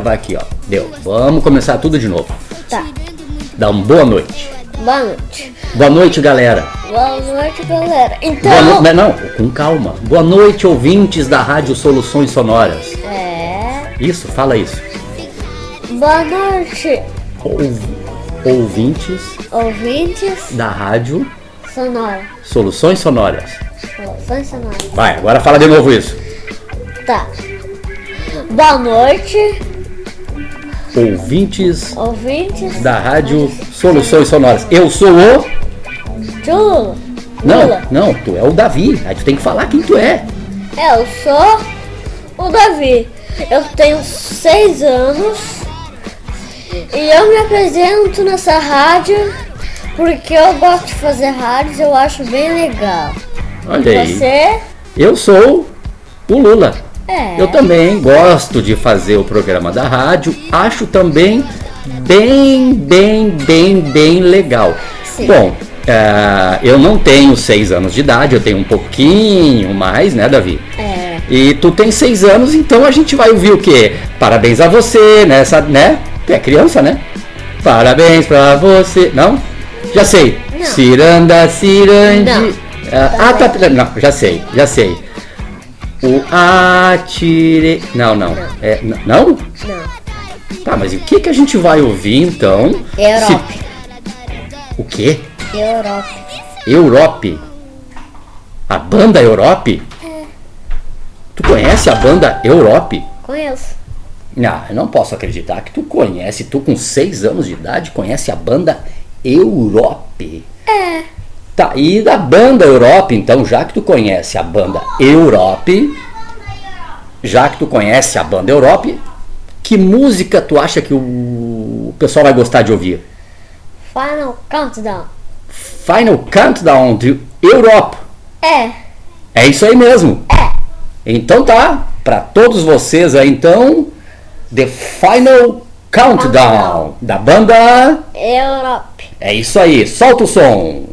Vai aqui, ó. Deu. Vamos começar tudo de novo. Tá. Dá uma boa noite. Boa noite. Boa noite, galera. Boa noite, galera. Boa Então. no... Não, com calma. Boa noite, ouvintes da Rádio Soluções Sonoras. É. Isso, fala isso. Boa noite, Ouv- Ouvintes ouvintes da Rádio sonora. Soluções Sonoras. Soluções sonoras. Vai, agora fala de novo isso. Tá. Boa noite, Ouvintes ouvintes. da Rádio Soluções Sonoras. Eu sou o. Lula. Não, Lula. não, tu é o Davi. Aí tu tem que falar quem tu é. É, eu sou o Davi. Eu tenho seis anos. E eu me apresento nessa rádio porque eu gosto de fazer rádios, eu acho bem legal. Olha aí. Você? Eu sou o Lula. É. Eu também gosto de fazer o programa da rádio. Acho também bem, bem, bem, bem legal. Sim. Bom, eh, eu não tenho seis anos de idade, eu tenho um pouquinho mais, né, Davi? É. E tu tem seis anos, então a gente vai ouvir o quê? Parabéns a você, nessa, né? Tu é criança, né? Parabéns pra você. Não? Já sei. Não. Ciranda, cirande. Não. Ah, tá. Não, já sei, já sei. O atire. Não, não. É, n- não? Não. Tá, mas o que, que a gente vai ouvir então? Europe. O quê? Europe. Europe. A banda Europe? Tu conhece a banda Europe? Conheço. Não, eu não posso acreditar que tu conhece, tu com 6 anos de idade conhece a banda Europe. É. Tá, e da banda Europe, então, já que tu conhece a banda Europe, já que tu conhece a banda Europe, que música tu acha que o pessoal vai gostar de ouvir? Final Countdown. Final Countdown de Europe. É. É isso aí mesmo. É. Então tá, para todos vocês aí então, The Final Countdown da banda. Europe. É isso aí, solta o som.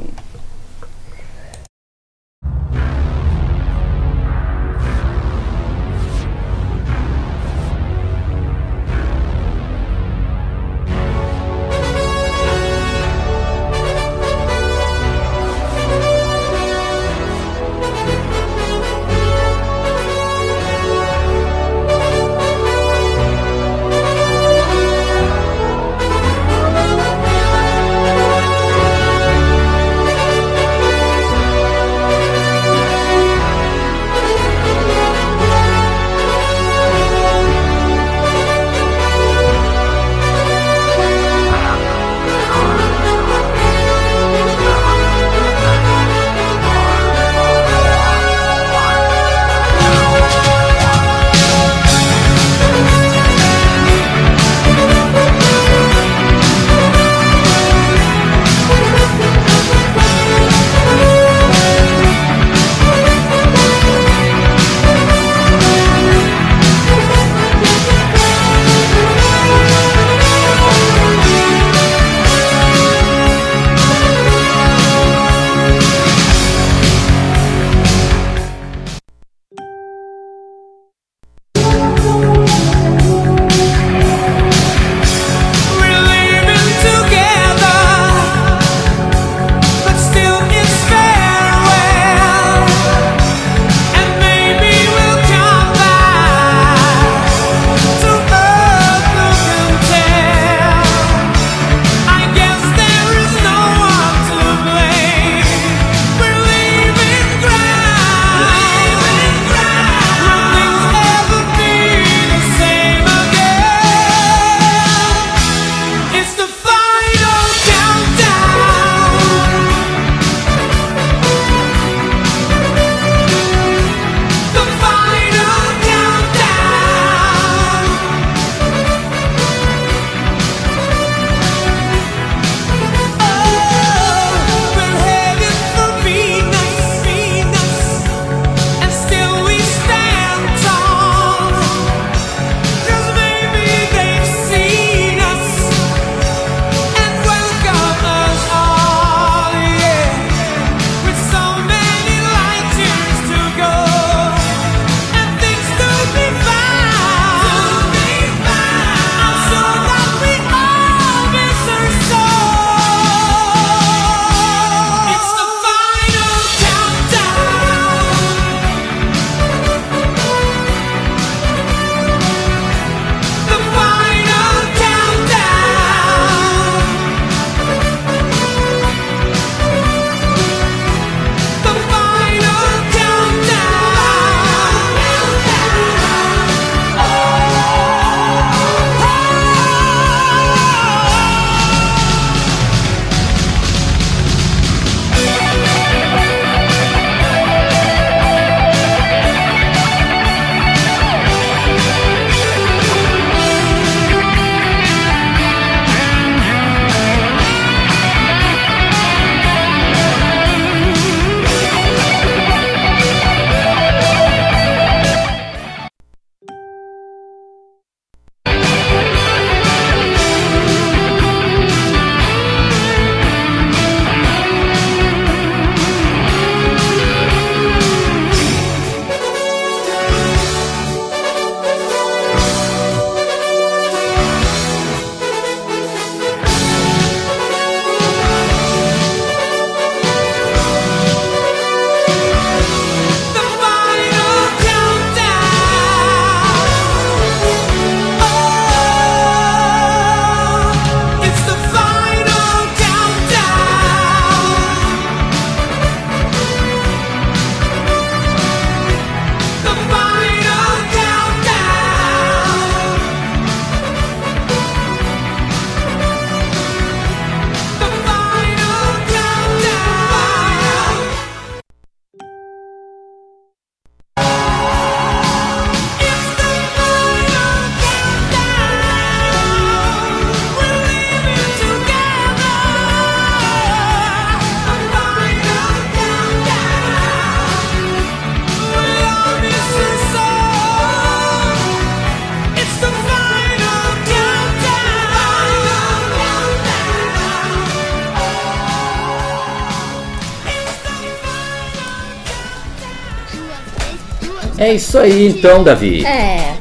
É isso aí então, Davi. É.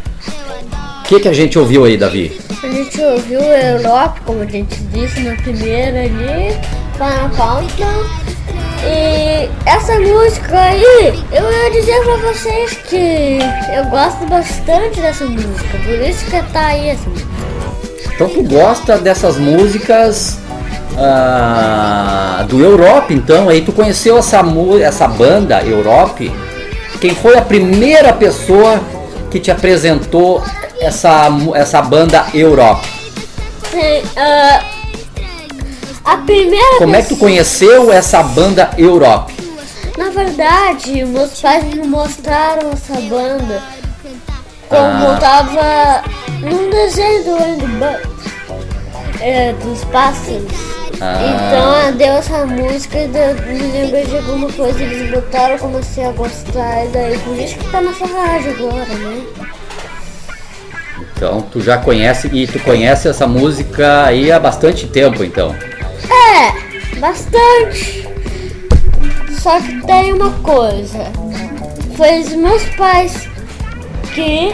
O que, que a gente ouviu aí, Davi? A gente ouviu Europe, como a gente disse na primeira ali, Final Countdown. E essa música aí, eu ia dizer pra vocês que eu gosto bastante dessa música, por isso que tá aí essa música. Então tu gosta dessas músicas ah, do Europe, então? Aí tu conheceu essa, essa banda Europe? Quem foi a primeira pessoa que te apresentou essa, essa banda Europe? Ah, a primeira Como é que tu pessoa- conheceu essa banda Europe? Na verdade, meus pais me mostraram essa banda como Ah. tava num desenho do é, dos pássaros. Ah. Então deu essa música e me lembrei de alguma coisa, eles botaram, comecei a gostar, e daí por isso que tá nessa rádio agora, né? Então tu já conhece e tu conhece essa música aí há bastante tempo, então. É, bastante. Só que tem uma coisa. Foi os meus pais que.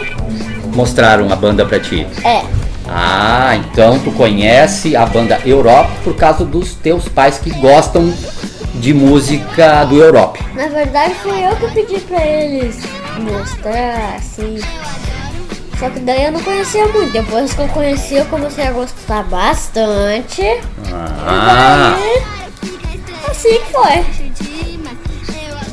Mostraram a banda pra ti. É, Ah, então tu conhece a banda Europe por causa dos teus pais que gostam de música do Europe. na verdade foi eu que pedi pra eles mostrar, assim. Só que daí eu não conhecia muito. Depois que eu conheci, eu comecei a gostar bastante. Ah, E daí, assim que foi.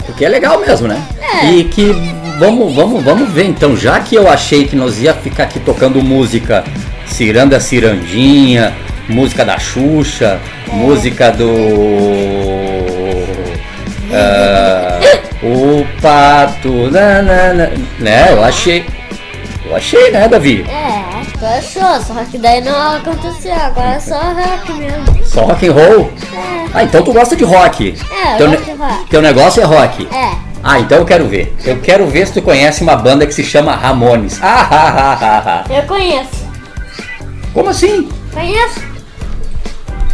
porque é legal mesmo, né? É. E que vamos, vamos, vamos ver então, já que eu achei que nós ia ficar aqui tocando música Ciranda Cirandinha, música da Xuxa, música do ah, o pato, na, na, na, né? Eu achei, eu achei, né, Davi? É, achou, só que daí não aconteceu. Agora é só rock mesmo. Só rock and roll? É. Ah, então tu gosta de rock? É, eu teu, gosto de rock. teu negócio é rock? É. Ah, então eu quero ver. Eu quero ver se tu conhece uma banda que se chama Ramones. Ah, ah, ah, ah, ah. Eu conheço. Como assim? Conheço?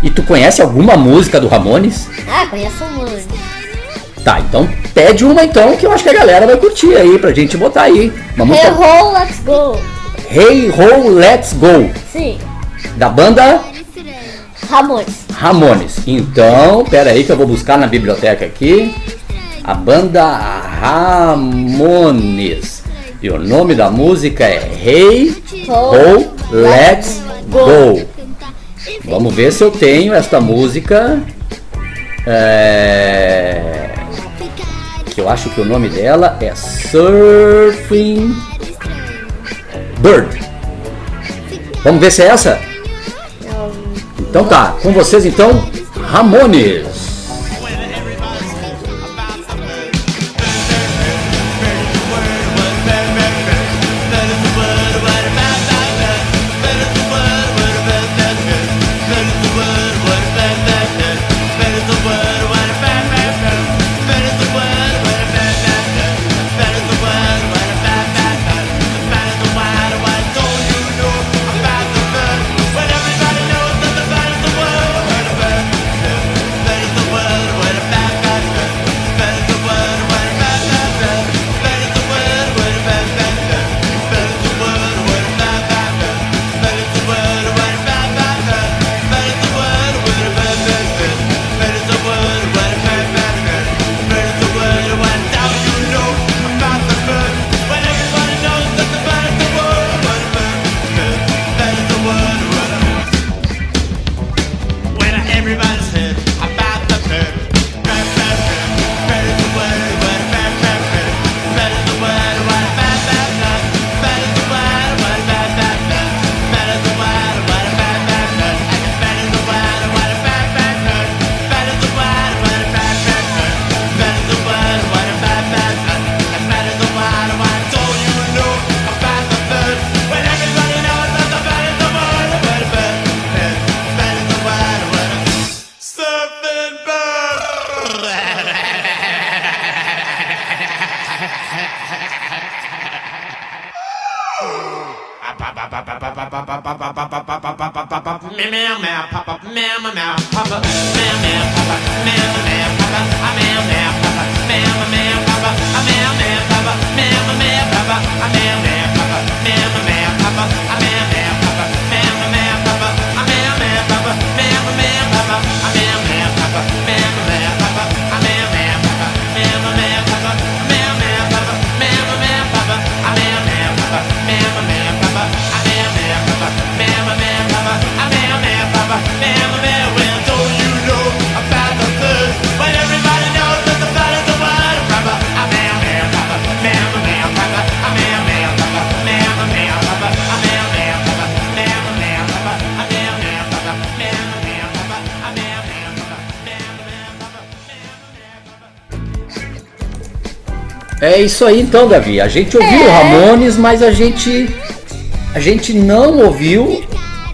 E tu conhece alguma música do Ramones? Ah, conheço muito. Tá, então pede uma então que eu acho que a galera vai curtir aí pra gente botar aí. Uma Hey música ho, let's go. Hey Ho Let's Go Sim, da banda Ramones. Ramones. Então, pera aí que eu vou buscar na biblioteca aqui. A banda Ramones. E o nome da música é Hey Ho Let's Go. Vamos ver se eu tenho esta música. É, Que eu acho que o nome dela é Surfing Bird. Vamos ver se é essa? Então tá, com vocês então, Ramones. Isso aí então, Davi. A gente ouviu o É. Ramones, mas a gente a gente não ouviu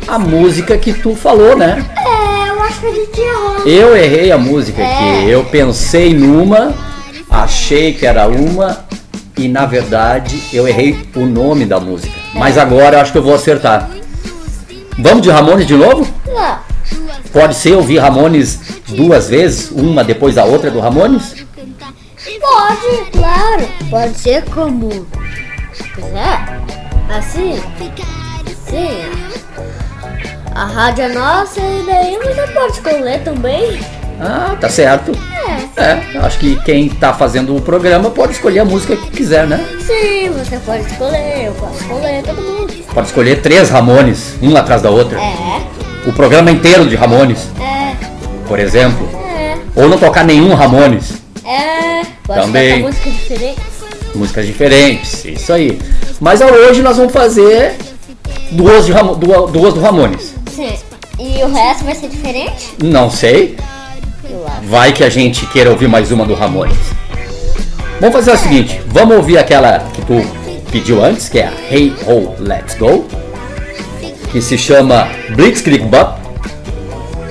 a música que tu falou, né? É, eu acho que a gente errou. Eu errei a música É. aqui. Eu pensei numa, achei que era uma e na verdade eu errei o nome da música. Mas agora eu acho que eu vou acertar. Vamos de Ramones de novo? Não. Pode ser ouvir Ramones duas vezes, uma depois da outra do Ramones? Pode, claro. Pode ser como quiser. Assim. Sim. A rádio é nossa e daí você pode escolher também. Ah, tá certo. É. É, acho que quem tá fazendo o programa pode escolher a música que quiser, né? Sim, você pode escolher, eu posso escolher, todo mundo. Pode escolher três Ramones, uma atrás da outra. É, O programa inteiro de Ramones, é, por exemplo. é, Ou não tocar nenhum Ramones. é. Pode Também. tocar música diferente. Músicas diferentes, isso aí. Mas hoje nós vamos fazer duas, de Ramo- duas, do Ramones. Sim. E o resto vai ser diferente? Não sei, vai que a gente queira ouvir mais uma do Ramones. Vamos fazer o seguinte, vamos ouvir aquela que tu pediu antes, que é a Hey Ho Let's Go, que se chama Blitzkrieg Bop.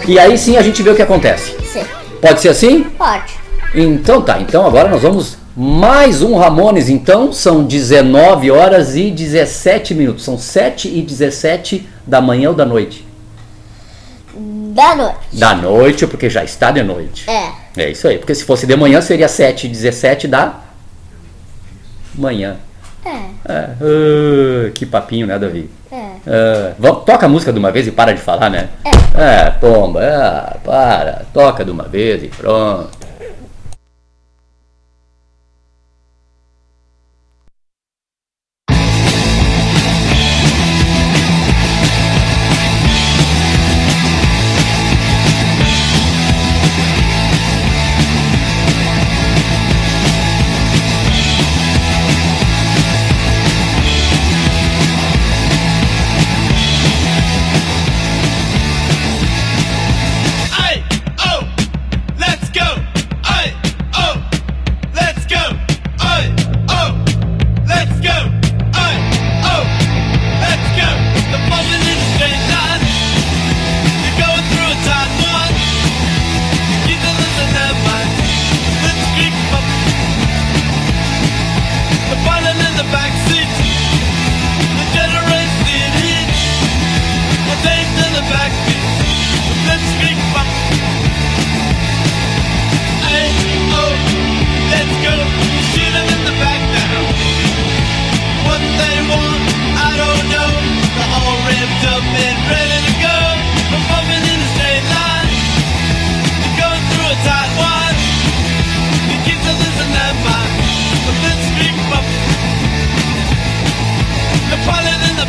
E aí sim a gente vê o que acontece. Sim. Pode ser assim? Pode. Então tá, então agora nós vamos mais um Ramones, então são 19 horas e 17 minutos, são 7 e 17 da manhã ou da noite? Da noite. Da noite, porque já está de noite. É. É isso aí, porque se fosse de manhã seria 7 e 17 da manhã. É. É, ah, que papinho, né, Davi? É. Vamos- toca a música de uma vez e para de falar, né? É. É, pomba, ah, para, toca de uma vez e pronto.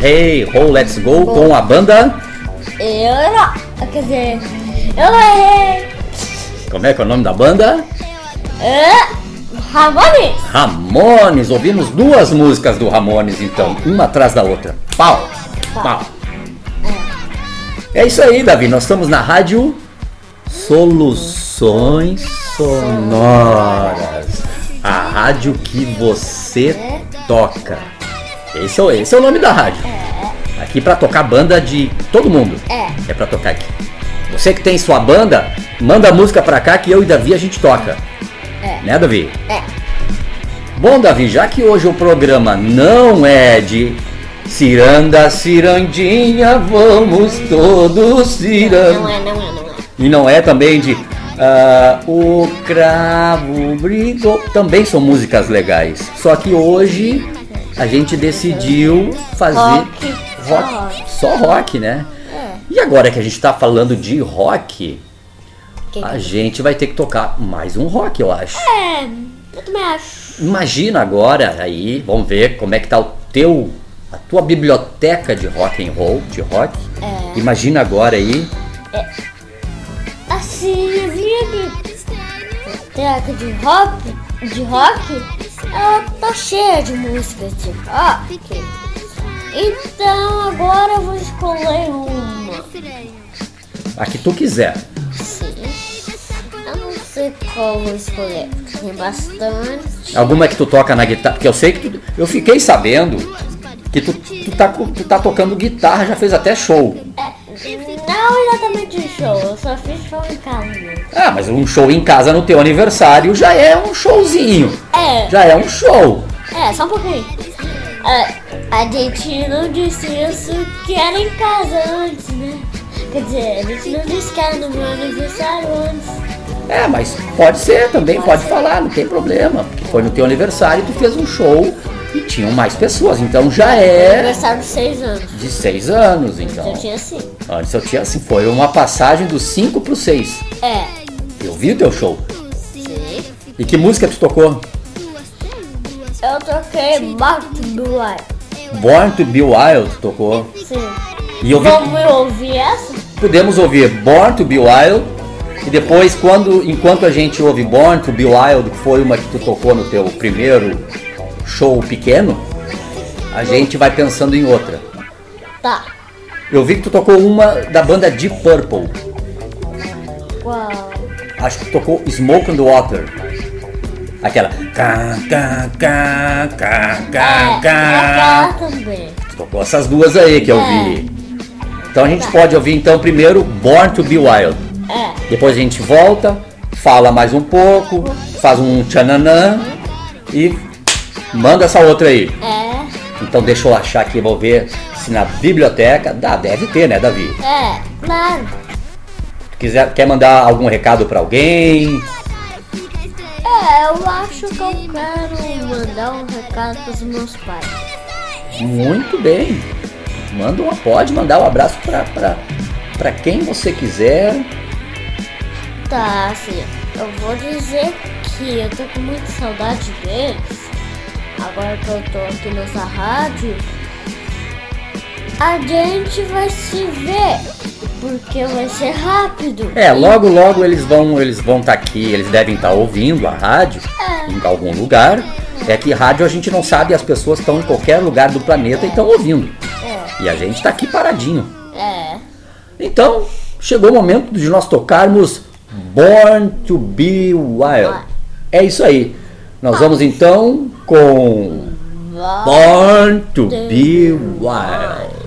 Hey Ho Let's Go com a banda. Eu não. Quer dizer, eu errei. Como é que é o nome da banda? É. Ramones. Ramones. Ouvimos duas músicas do Ramones então, uma atrás da outra. Pau, pau. É isso aí, Davi. Nós estamos na rádio Soluções Sonoras. A rádio que você toca. Esse é, o- esse é o nome da rádio. Aqui pra tocar banda de todo mundo. É. É pra tocar aqui. Você que tem sua banda, manda a música pra cá que eu e Davi a gente toca. É. Né, Davi? É. Bom, Davi, já que hoje o programa não é de ciranda, cirandinha, vamos todos ciranda. Não é, não é, não é. E não é também de ah, o cravo brigou. Também são músicas legais. Só que hoje a gente decidiu fazer Rock. Só rock, rock. só rock, né? É. E agora que a gente tá falando de rock, Que- a gente vai ter que tocar mais um rock, eu acho. É. Eu também acho. Imagina agora aí, vamos ver como é que tá o teu a tua biblioteca de rock and roll, de rock. É. Imagina agora aí, Assim, a minha biblioteca de rock, de rock, ela tá cheia de músicas de rock. Então agora eu vou escolher uma. a que tu quiser. Sim. Eu não sei qual vou escolher. Tem bastante. Alguma que tu toca na guitarra, porque eu sei que tu, eu fiquei sabendo que tu, tu, tá, tu tá tocando guitarra, já fez até show. É, não exatamente show, eu só fiz show em casa. Ah, mas um show em casa no teu aniversário já é um showzinho. É, Já é um show. é, só um pouquinho. É, a gente não disse isso que era em casa antes, né? Quer dizer, a gente não disse que era no meu aniversário antes. É, mas pode ser também, pode falar, não tem problema. Porque foi no teu aniversário e tu fez um show e tinham mais pessoas. Então já é Aniversário de seis anos. de seis anos, então. Eu tinha cinco. Antes eu tinha assim, foi uma passagem dos 5 pro 6. É, Eu vi o teu show. sim. E que música tu tocou? Eu toquei Back to the Light. Born to Be Wild tocou. Sim. E eu vi, Vamos ouvir essa? podemos ouvir Born to Be Wild. E depois, quando, enquanto a gente ouve Born to Be Wild, que foi uma que tu tocou no teu primeiro show pequeno, a gente vai pensando em outra. Tá. Eu vi que tu tocou uma da banda Deep Purple. Qual? Acho que tu tocou Smoke on the Water. Aquela. É, também. Tu tocou essas duas aí que eu vi. Então a gente pode ouvir então primeiro Born to Be Wild. É. Depois a gente volta, fala mais um pouco, faz um tchananã e manda essa outra aí. É. Então deixa eu achar aqui, vou ver se na biblioteca. Dá, deve ter, né, Davi? É, claro. Quiser, quer mandar algum recado pra alguém? É, eu acho que eu quero mandar um recado pros meus pais. Muito bem. Manda uma, pode mandar um abraço pra, pra, pra quem você quiser. Tá, assim, eu vou dizer que eu tô com muita saudade deles. Agora que eu tô aqui nessa rádio, a gente vai se ver. Porque vai ser rápido. É, logo logo eles vão eles vão estar aqui, eles devem estar ouvindo a rádio É. em algum lugar. É que rádio a gente não sabe, as pessoas estão em qualquer lugar do planeta e estão ouvindo. É, E a gente está aqui paradinho. é. Então, chegou o momento de nós tocarmos Born to Be Wild. É isso aí. Nós vamos então com Born to Be Wild.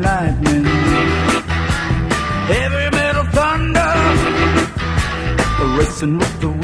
Lightning. Heavy metal thunder, racing with the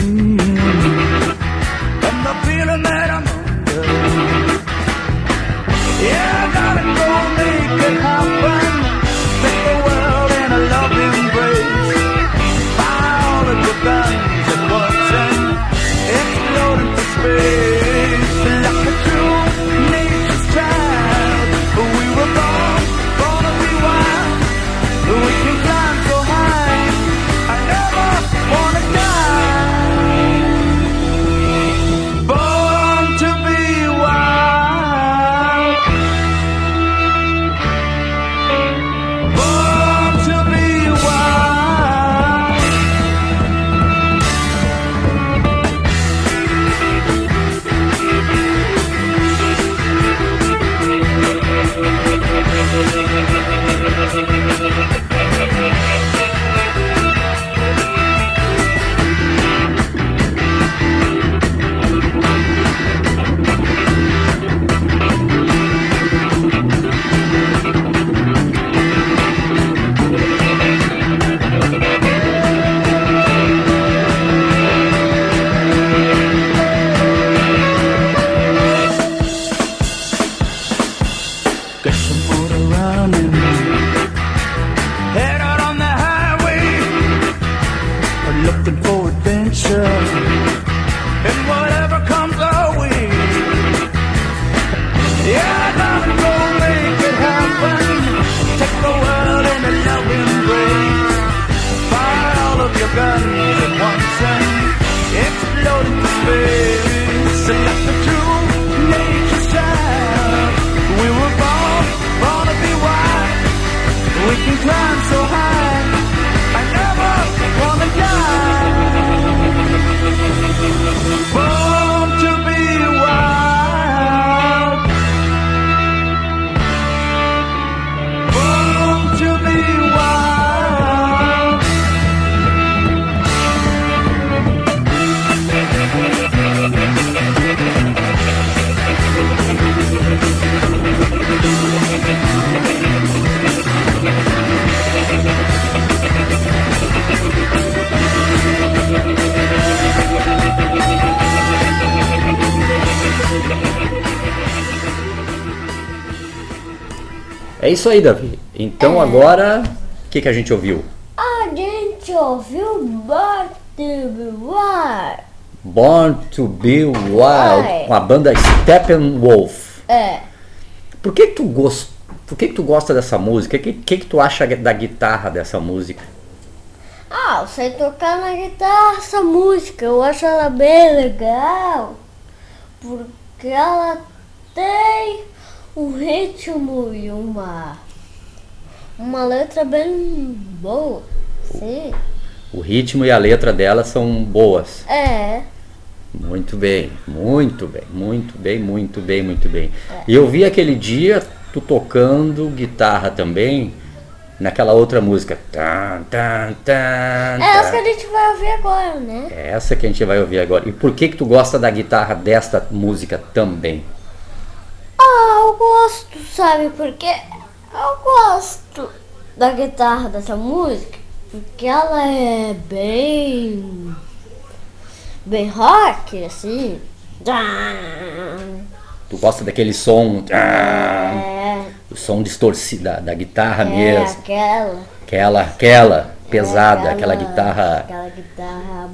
É isso aí, Davi. Então agora, o que, que a gente ouviu? A gente ouviu. Born to be Wild, Wild. com a banda Steppenwolf. É. Por que, que tu gost... Por que, que tu gosta dessa música? O que, que, que tu acha da guitarra dessa música? Ah, eu sei tocar na guitarra essa música. Eu acho ela bem legal. Porque ela tem um ritmo e uma. Uma letra bem boa. Sim. O ritmo e a letra dela são boas. É. Muito bem, muito bem, muito bem, muito bem, muito bem. E eu vi aquele dia tu tocando guitarra também naquela outra música. Tan, tan, tan, É essa que a gente vai ouvir agora, né? É essa que a gente vai ouvir agora. E por que que tu gosta da guitarra desta música também? Ah, eu gosto, sabe por quê? Eu gosto da guitarra dessa música porque ela é bem. bem rock, assim. Tu gosta daquele som, É, o som distorcido da, da guitarra é mesmo, aquela. aquela, aquela pesada, é aquela guitarra, Aquela guitarra.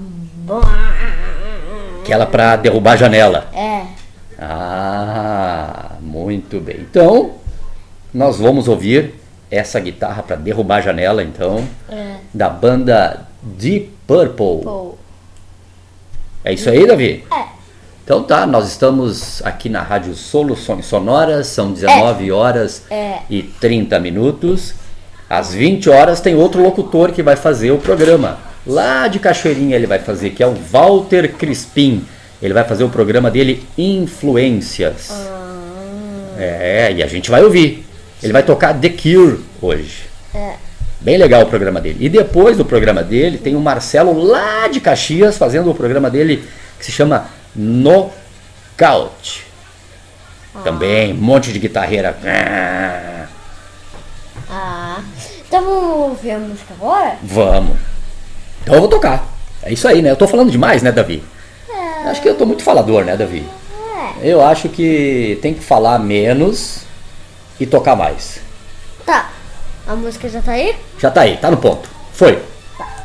aquela pra derrubar a janela. É. Ah, muito bem. Então, nós vamos ouvir essa guitarra para derrubar a janela, então, É. da banda Deep Purple. Pô. É isso aí, Davi? É. Então tá, nós estamos aqui na Rádio Soluções Sonoras, são 19 horas É. e 30 minutos. Às 20 horas tem outro locutor que vai fazer o programa. Lá de Cachoeirinha ele vai fazer, que é o Walter Crispim. Ele vai fazer o programa dele Influências. É, e a gente vai ouvir. Ele vai tocar The Cure hoje. É. Bem legal o programa dele. E depois do programa dele, tem o Marcelo lá de Caxias fazendo o programa dele que se chama Knockout. Ah. Também, um monte de guitarreira. Ah. Então vamos ouvir a música agora? Vamos. Então eu vou tocar. É isso aí, né? Eu tô falando demais, né, Davi? É... Acho que eu tô muito falador, né, Davi? Eu acho que tem que falar menos e tocar mais. Tá. A música já tá aí? Já tá aí, tá no ponto. Foi. Tá.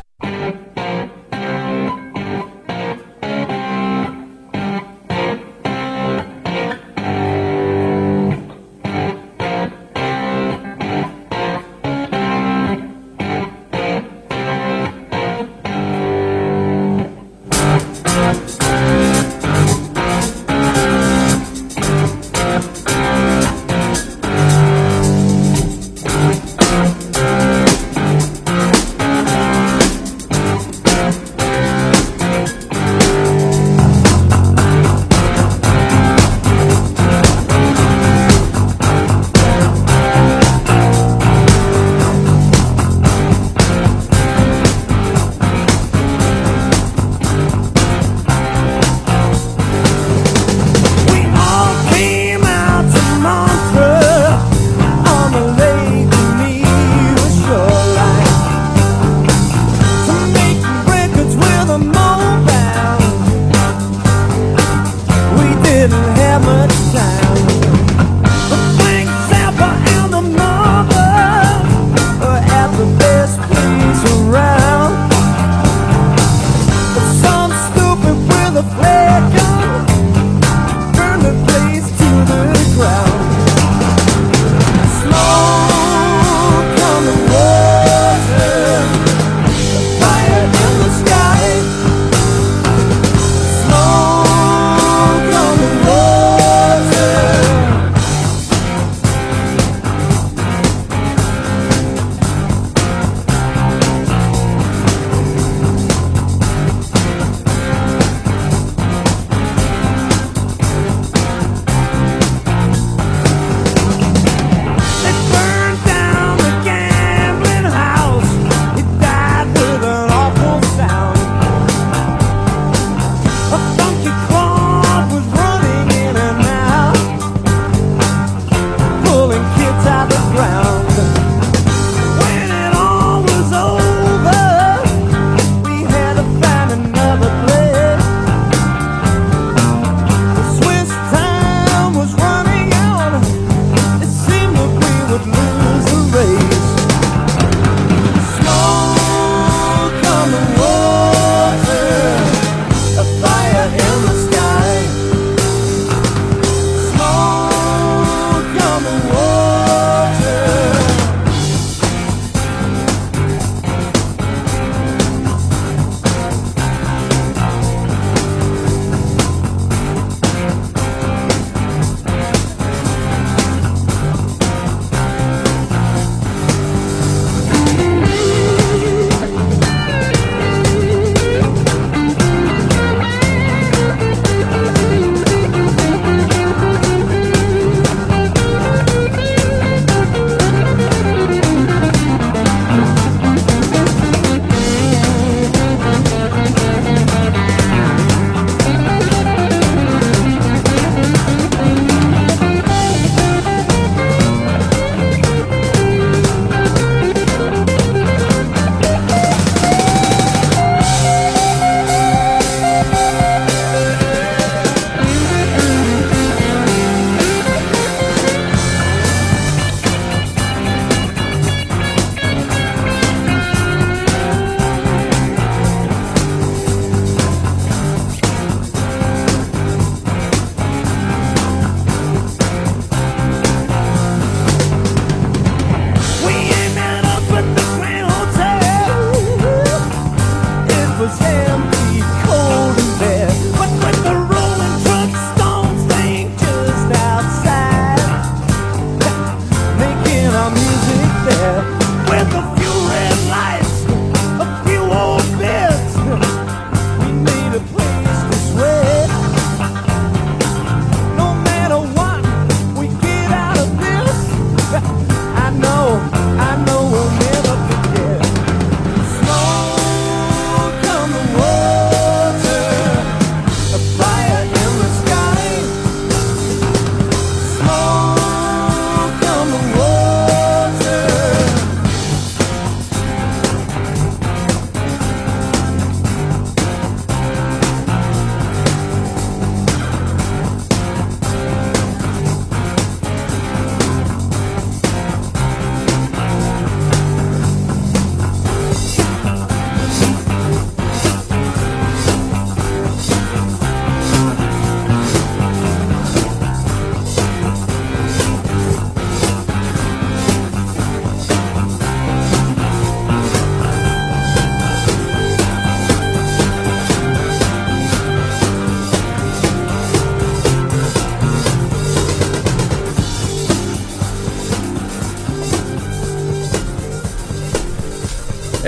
was him.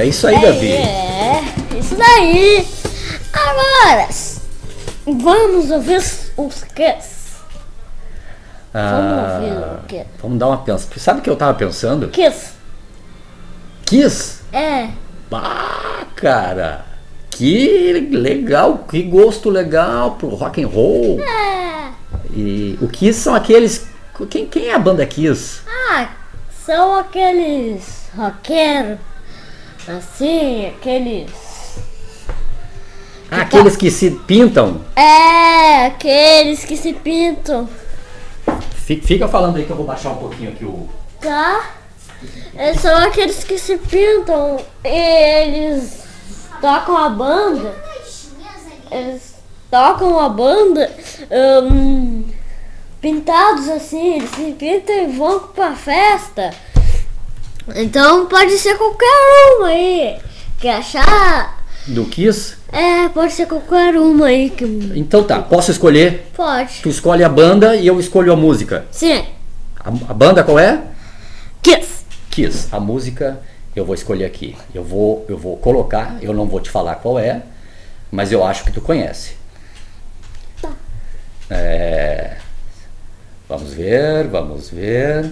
Isso daí. Agora, vamos ouvir os- Kiss. Ah, Vamos ouvir o quê? vamos dar uma pensa. Sabe o que eu tava pensando? Kiss. Kiss. É, Bah, cara. Que legal, que gosto legal pro rock and roll. é. E o Kiss são aqueles. Quem, quem é a banda Kiss? Ah, são aqueles roqueiros. Assim, aqueles. Ah, aqueles que se pintam. É, aqueles que se pintam. Fi- Fica falando aí que eu vou baixar um pouquinho aqui o. Tá? Eles são aqueles que se pintam e eles tocam a banda. Eles tocam a banda hum, pintados assim, eles se pintam e vão pra festa. Então pode ser qualquer uma aí. Que achar. Do Kiss? É, pode ser qualquer uma aí que. Então tá, posso escolher? Pode. Tu escolhe a banda e eu escolho a música. Sim. A, a banda qual é? Kiss. Kiss. A música eu vou escolher aqui. Eu vou, eu vou colocar, eu não vou te falar qual é, mas eu acho que tu conhece. É, vamos ver, vamos ver.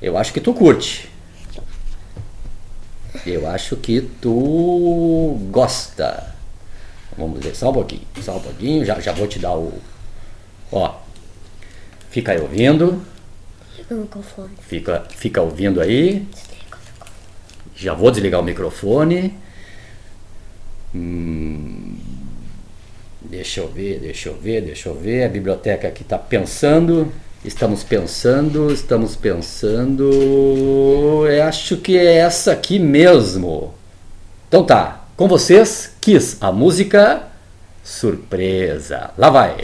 Eu acho que tu curte. Eu acho que tu gosta. Vamos ver, só um pouquinho, só um pouquinho, já, já vou te dar o. Ó, fica aí ouvindo. Fica, fica ouvindo aí. Já vou desligar o microfone. Hum, deixa eu ver, deixa eu ver, deixa eu ver. A biblioteca aqui está pensando. Estamos pensando, estamos pensando. Eu acho que é essa aqui mesmo. Então tá, com vocês, Kiss, a música Surpresa. Lá vai.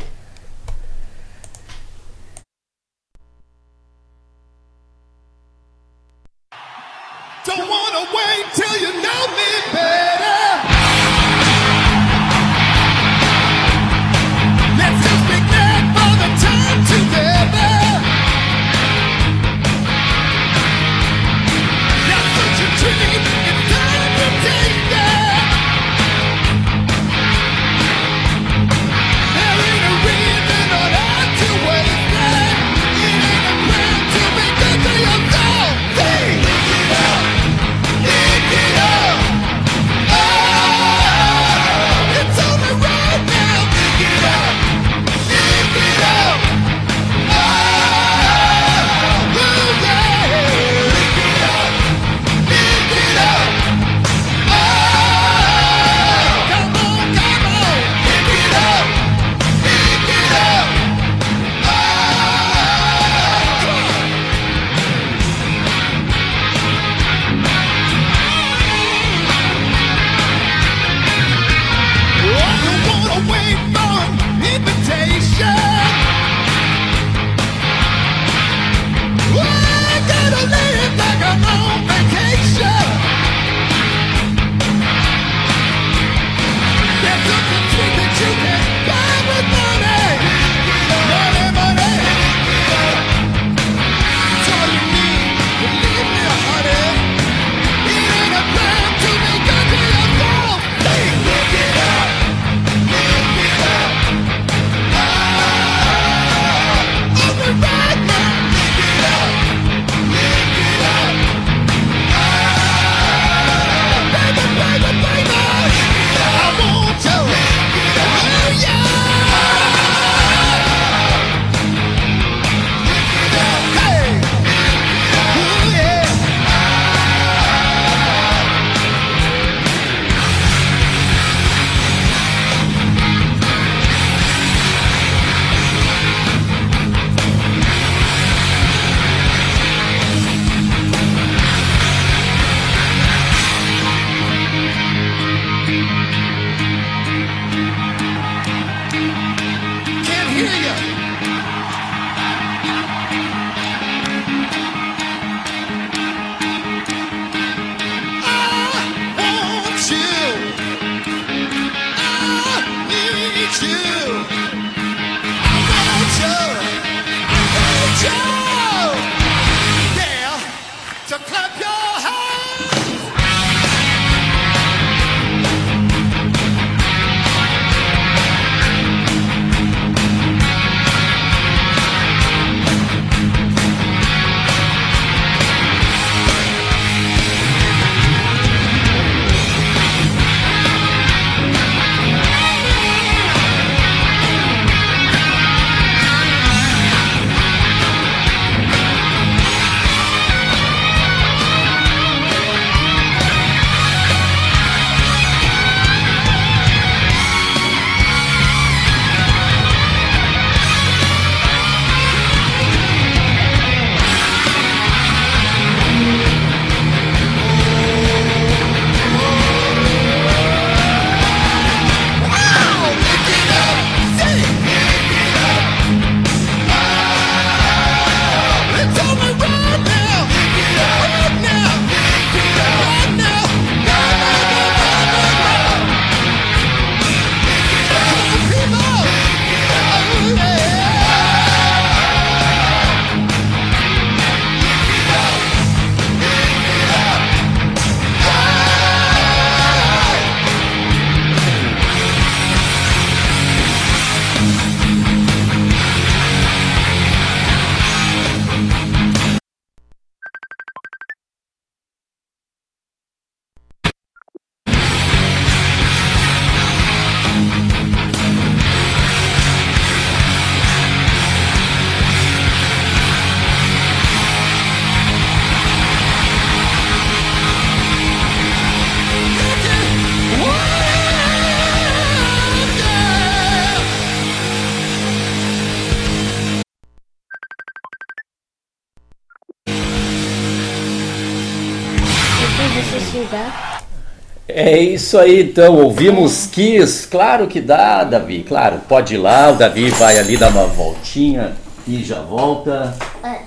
É isso aí, então. Ouvimos Kiss. Claro que dá, Davi. Claro, pode ir lá. O Davi vai ali dar uma voltinha e já volta. É.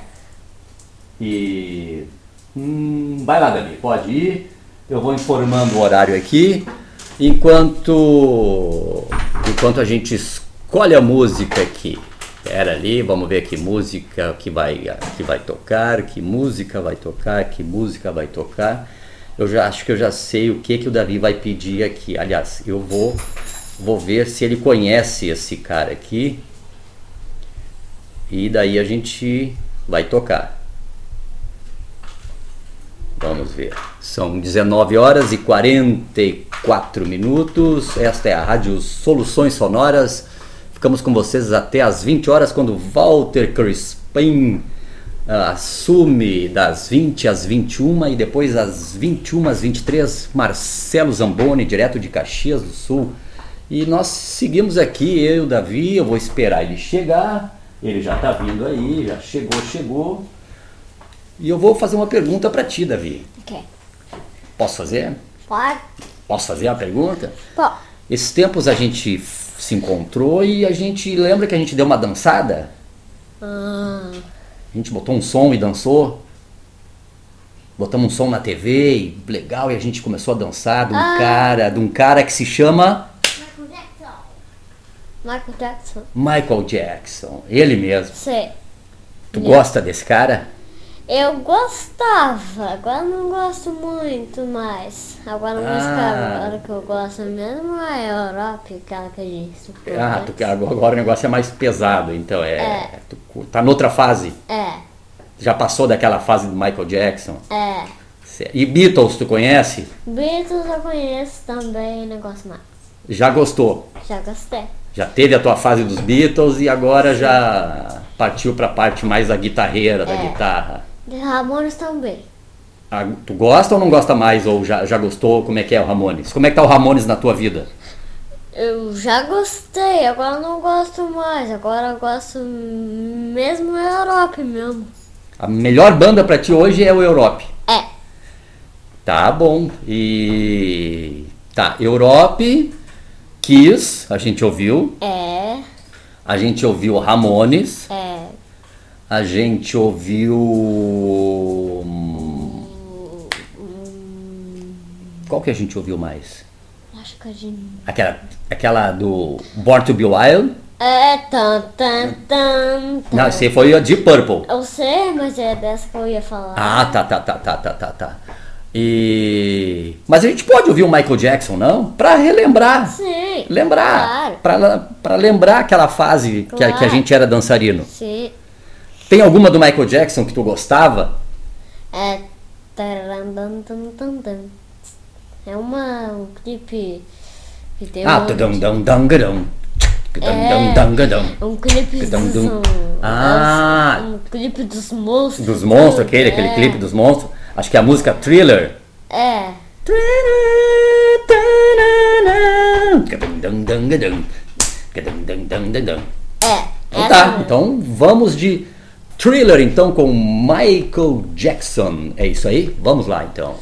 E. Hum, vai lá, Davi, pode ir. Eu vou informando o horário aqui. Enquanto. Enquanto a gente escolhe a música aqui. Pera ali, vamos ver que música que vai, que vai tocar, que música vai tocar, que música vai tocar. Eu já acho que eu já sei o que que o Davi vai pedir aqui. Aliás, eu vou vou ver se ele conhece esse cara aqui. E daí a gente vai tocar. Vamos ver. São 19 horas e 44 minutos. Esta é a Rádio Soluções Sonoras. Ficamos com vocês até às 20 horas, quando Walter Crispim ah, assume das 20 às 21 e depois às 21 às 23, Marcelo Zamboni, direto de Caxias do Sul. E nós seguimos aqui, eu e o Davi, eu vou esperar ele chegar. Ele já está vindo aí, já chegou, chegou. E eu vou fazer uma pergunta para ti, Davi. Ok. Posso fazer? Pode? Posso fazer a pergunta? Esses tempos a gente se encontrou e a gente lembra que a gente deu uma dançada? ah, A gente botou um som e dançou. Botamos um som na TV e legal, e a gente começou a dançar de um Ah. cara, de um cara que se chama Michael Jackson. Michael Jackson. Ele mesmo. Sei. Tu gosta desse cara? Eu gostava, agora não gosto muito mais. Agora a música Ah. agora que eu gosto mesmo é a Europe, aquela que a gente estudou Ah, tu, agora o negócio é mais pesado, então é. É. Tu tá noutra fase. É, Já passou daquela fase do Michael Jackson. é. E Beatles, tu conhece? Beatles eu conheço também, não gosto mais. Já gostou? Já gostei. Já teve a tua fase dos Beatles e agora já partiu pra parte mais da guitarreira, da É. guitarra. De Ramones também. Ah, Tu gosta ou não gosta mais? Ou já, já gostou? Como é que é o Ramones? Como é que tá o Ramones na tua vida? Eu já gostei, agora eu não gosto mais. Agora eu gosto mesmo a Europe mesmo. A melhor banda pra ti hoje é o Europe. É, Tá bom. E. Tá, Europe, Kiss, a gente ouviu. é, A gente ouviu Ramones. é. A gente ouviu. hum, Qual que a gente ouviu mais? Acho que a gente. Aquela, aquela do Born to Be Wild? É, tan, tan, tan. Não, esse foi a Deep Purple. Eu sei, mas é dessa que eu ia falar. Ah, tá, tá, tá, tá, tá, tá, tá. E. Mas a gente pode ouvir o Michael Jackson, não? Pra relembrar. Sim. Lembrar. Claro. Pra, pra lembrar aquela fase que, a, que a Claro. gente era dançarino. Sim. Tem alguma do Michael Jackson que tu gostava? É. É uma, um clipe que tem Ah, um, tudum dum dum gadum. É. dum dum um clipe Tudum, dos, dum. um, Ah. um clipe dos monstros. Dos monstros, aquele, aquele É. clipe dos monstros. Acho que é a música Thriller. É. É. Então tá, então vamos de Thriller então com Michael Jackson. É isso aí? Vamos lá então.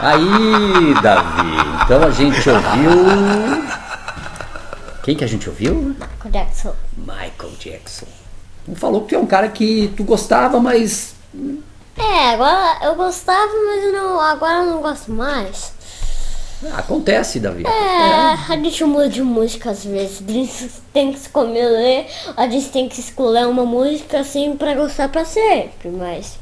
Aí, Davi. Então a gente ouviu. Quem que a gente ouviu? Jackson. Michael Jackson. Tu falou que tu é um cara que tu gostava, mas. É, agora eu gostava, mas não, agora eu não gosto mais. ah, acontece, Davi. É, a gente muda de música às vezes. A gente tem que escolher, a gente tem que escolher uma música assim pra gostar pra sempre, mas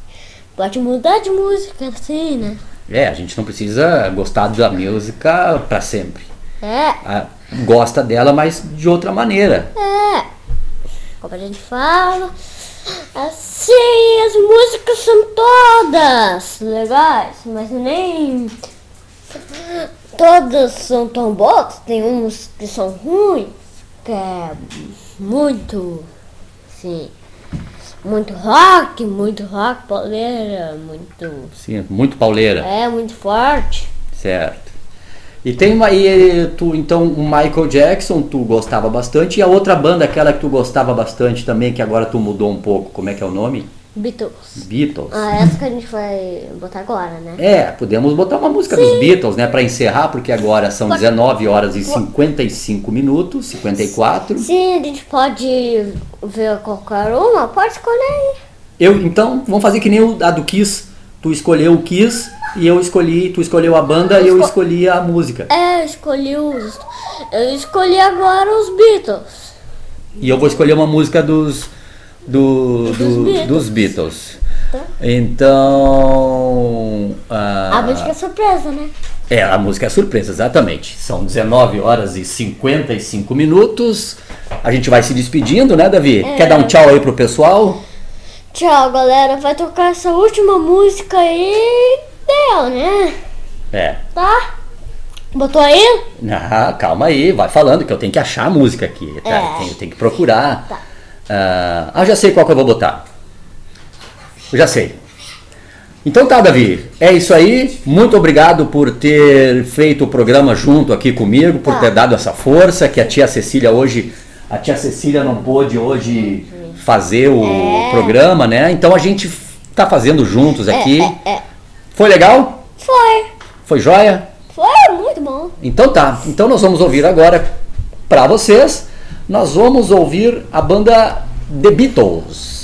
pode mudar de música assim, né? É, a gente não precisa gostar da música pra sempre. É, Ah, gosta dela, mas de outra maneira. é. Como a gente fala. Assim, as músicas são todas legais, mas nem todas são tão boas. Tem umas que são ruins, que é muito, assim, muito rock, muito rock, pauleira, muito, Sim, muito pauleira. é, muito forte. Certo. E tem uma. E tu, então, o Michael Jackson, tu gostava bastante. E a outra banda, aquela que tu gostava bastante também, que agora tu mudou um pouco. Como é que é o nome? Beatles. Beatles. Ah, essa que a gente vai botar agora, né? É, podemos botar uma música dos Beatles, né, Pra encerrar, porque agora são 19 horas e 55 minutos, 54. Sim, a gente pode ver qualquer uma, pode escolher aí. Eu, então, vamos fazer que nem o- a do Kiss. Tu escolheu o Kiss e eu escolhi, tu escolheu a banda e eu esco- escolhi a música. É, eu escolhi os. Eu escolhi agora os Beatles. E eu vou escolher uma música dos do, Dos do- Beatles. dos Beatles. Tá. Então, A ah, música é surpresa, né? é a música é surpresa, exatamente. São 19 horas e 55 minutos. A gente vai se despedindo, né, Davi? É. Quer dar um tchau aí pro pessoal? Tchau, galera. Vai tocar essa última música aí. Deu, né? É. Tá? Botou aí? Ah, calma aí, vai falando que eu tenho que achar a música aqui, tá? É. Eu tenho, tenho que procurar. Tá. Ah, já sei qual que eu vou botar. Eu já sei. Então tá, Davi. É isso aí. Muito obrigado por ter feito o programa junto aqui comigo, por Tá. ter dado essa força que a tia Cecília hoje, a tia Cecília não pôde hoje fazer o É. programa, né? Então a gente tá fazendo juntos aqui. É, é. Foi legal? Foi. Foi joia? Foi muito bom. Então tá, então nós vamos ouvir agora para vocês, nós vamos ouvir a banda The Beatles.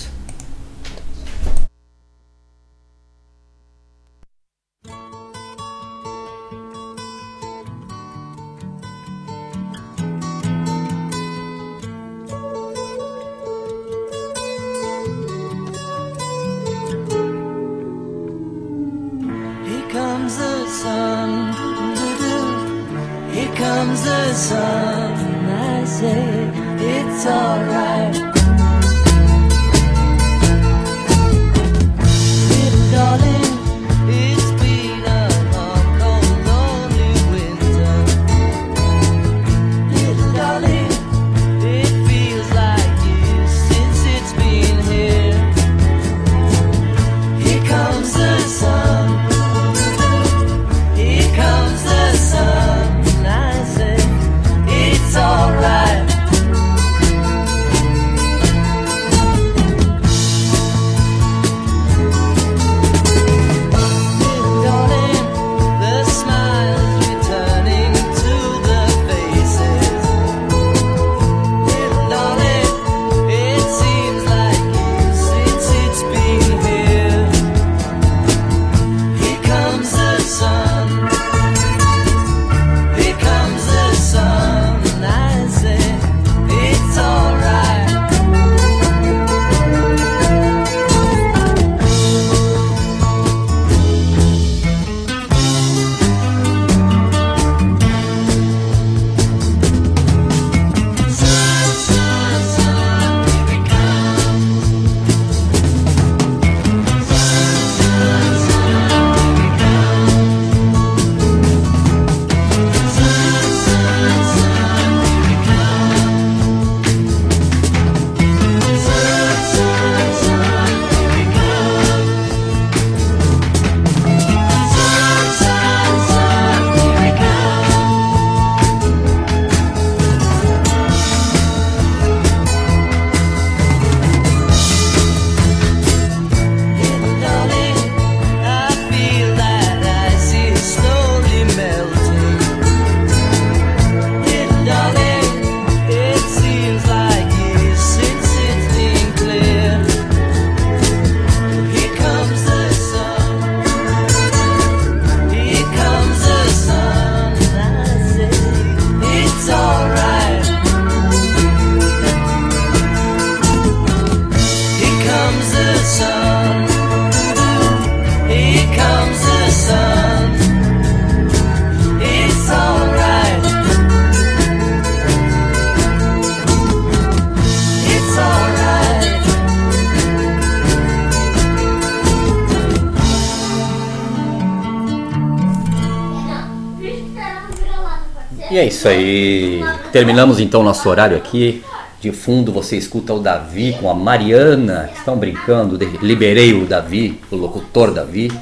Isso aí. Terminamos então nosso horário aqui. De fundo você escuta o Davi com a Mariana. Estão brincando. Liberei o Davi, o locutor Davi.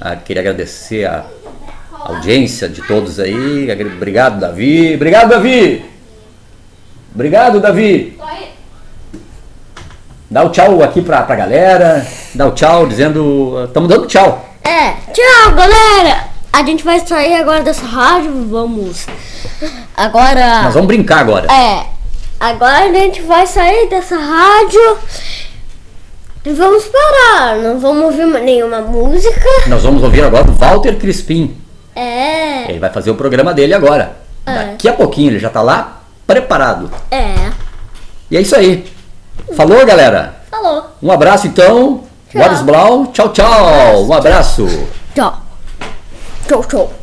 Ah, queria agradecer a audiência de todos aí. Obrigado, Davi. Obrigado, Davi. Obrigado, Davi. Dá o tchau aqui pra, pra galera. Dá o tchau dizendo. Estamos dando tchau. É, tchau, galera! A gente vai sair agora dessa rádio, vamos. Agora. Nós vamos brincar agora. É, agora a gente vai sair dessa rádio e vamos parar. Não vamos ouvir nenhuma música. Nós vamos ouvir agora o Walter Crispim. É, Ele vai fazer o programa dele agora. É. Daqui a pouquinho, ele já tá lá preparado. é. E é isso aí. Falou, galera. Falou. Um abraço então. Boris Blau. Tchau, tchau. Um abraço. Tchau. Tchau, tchau.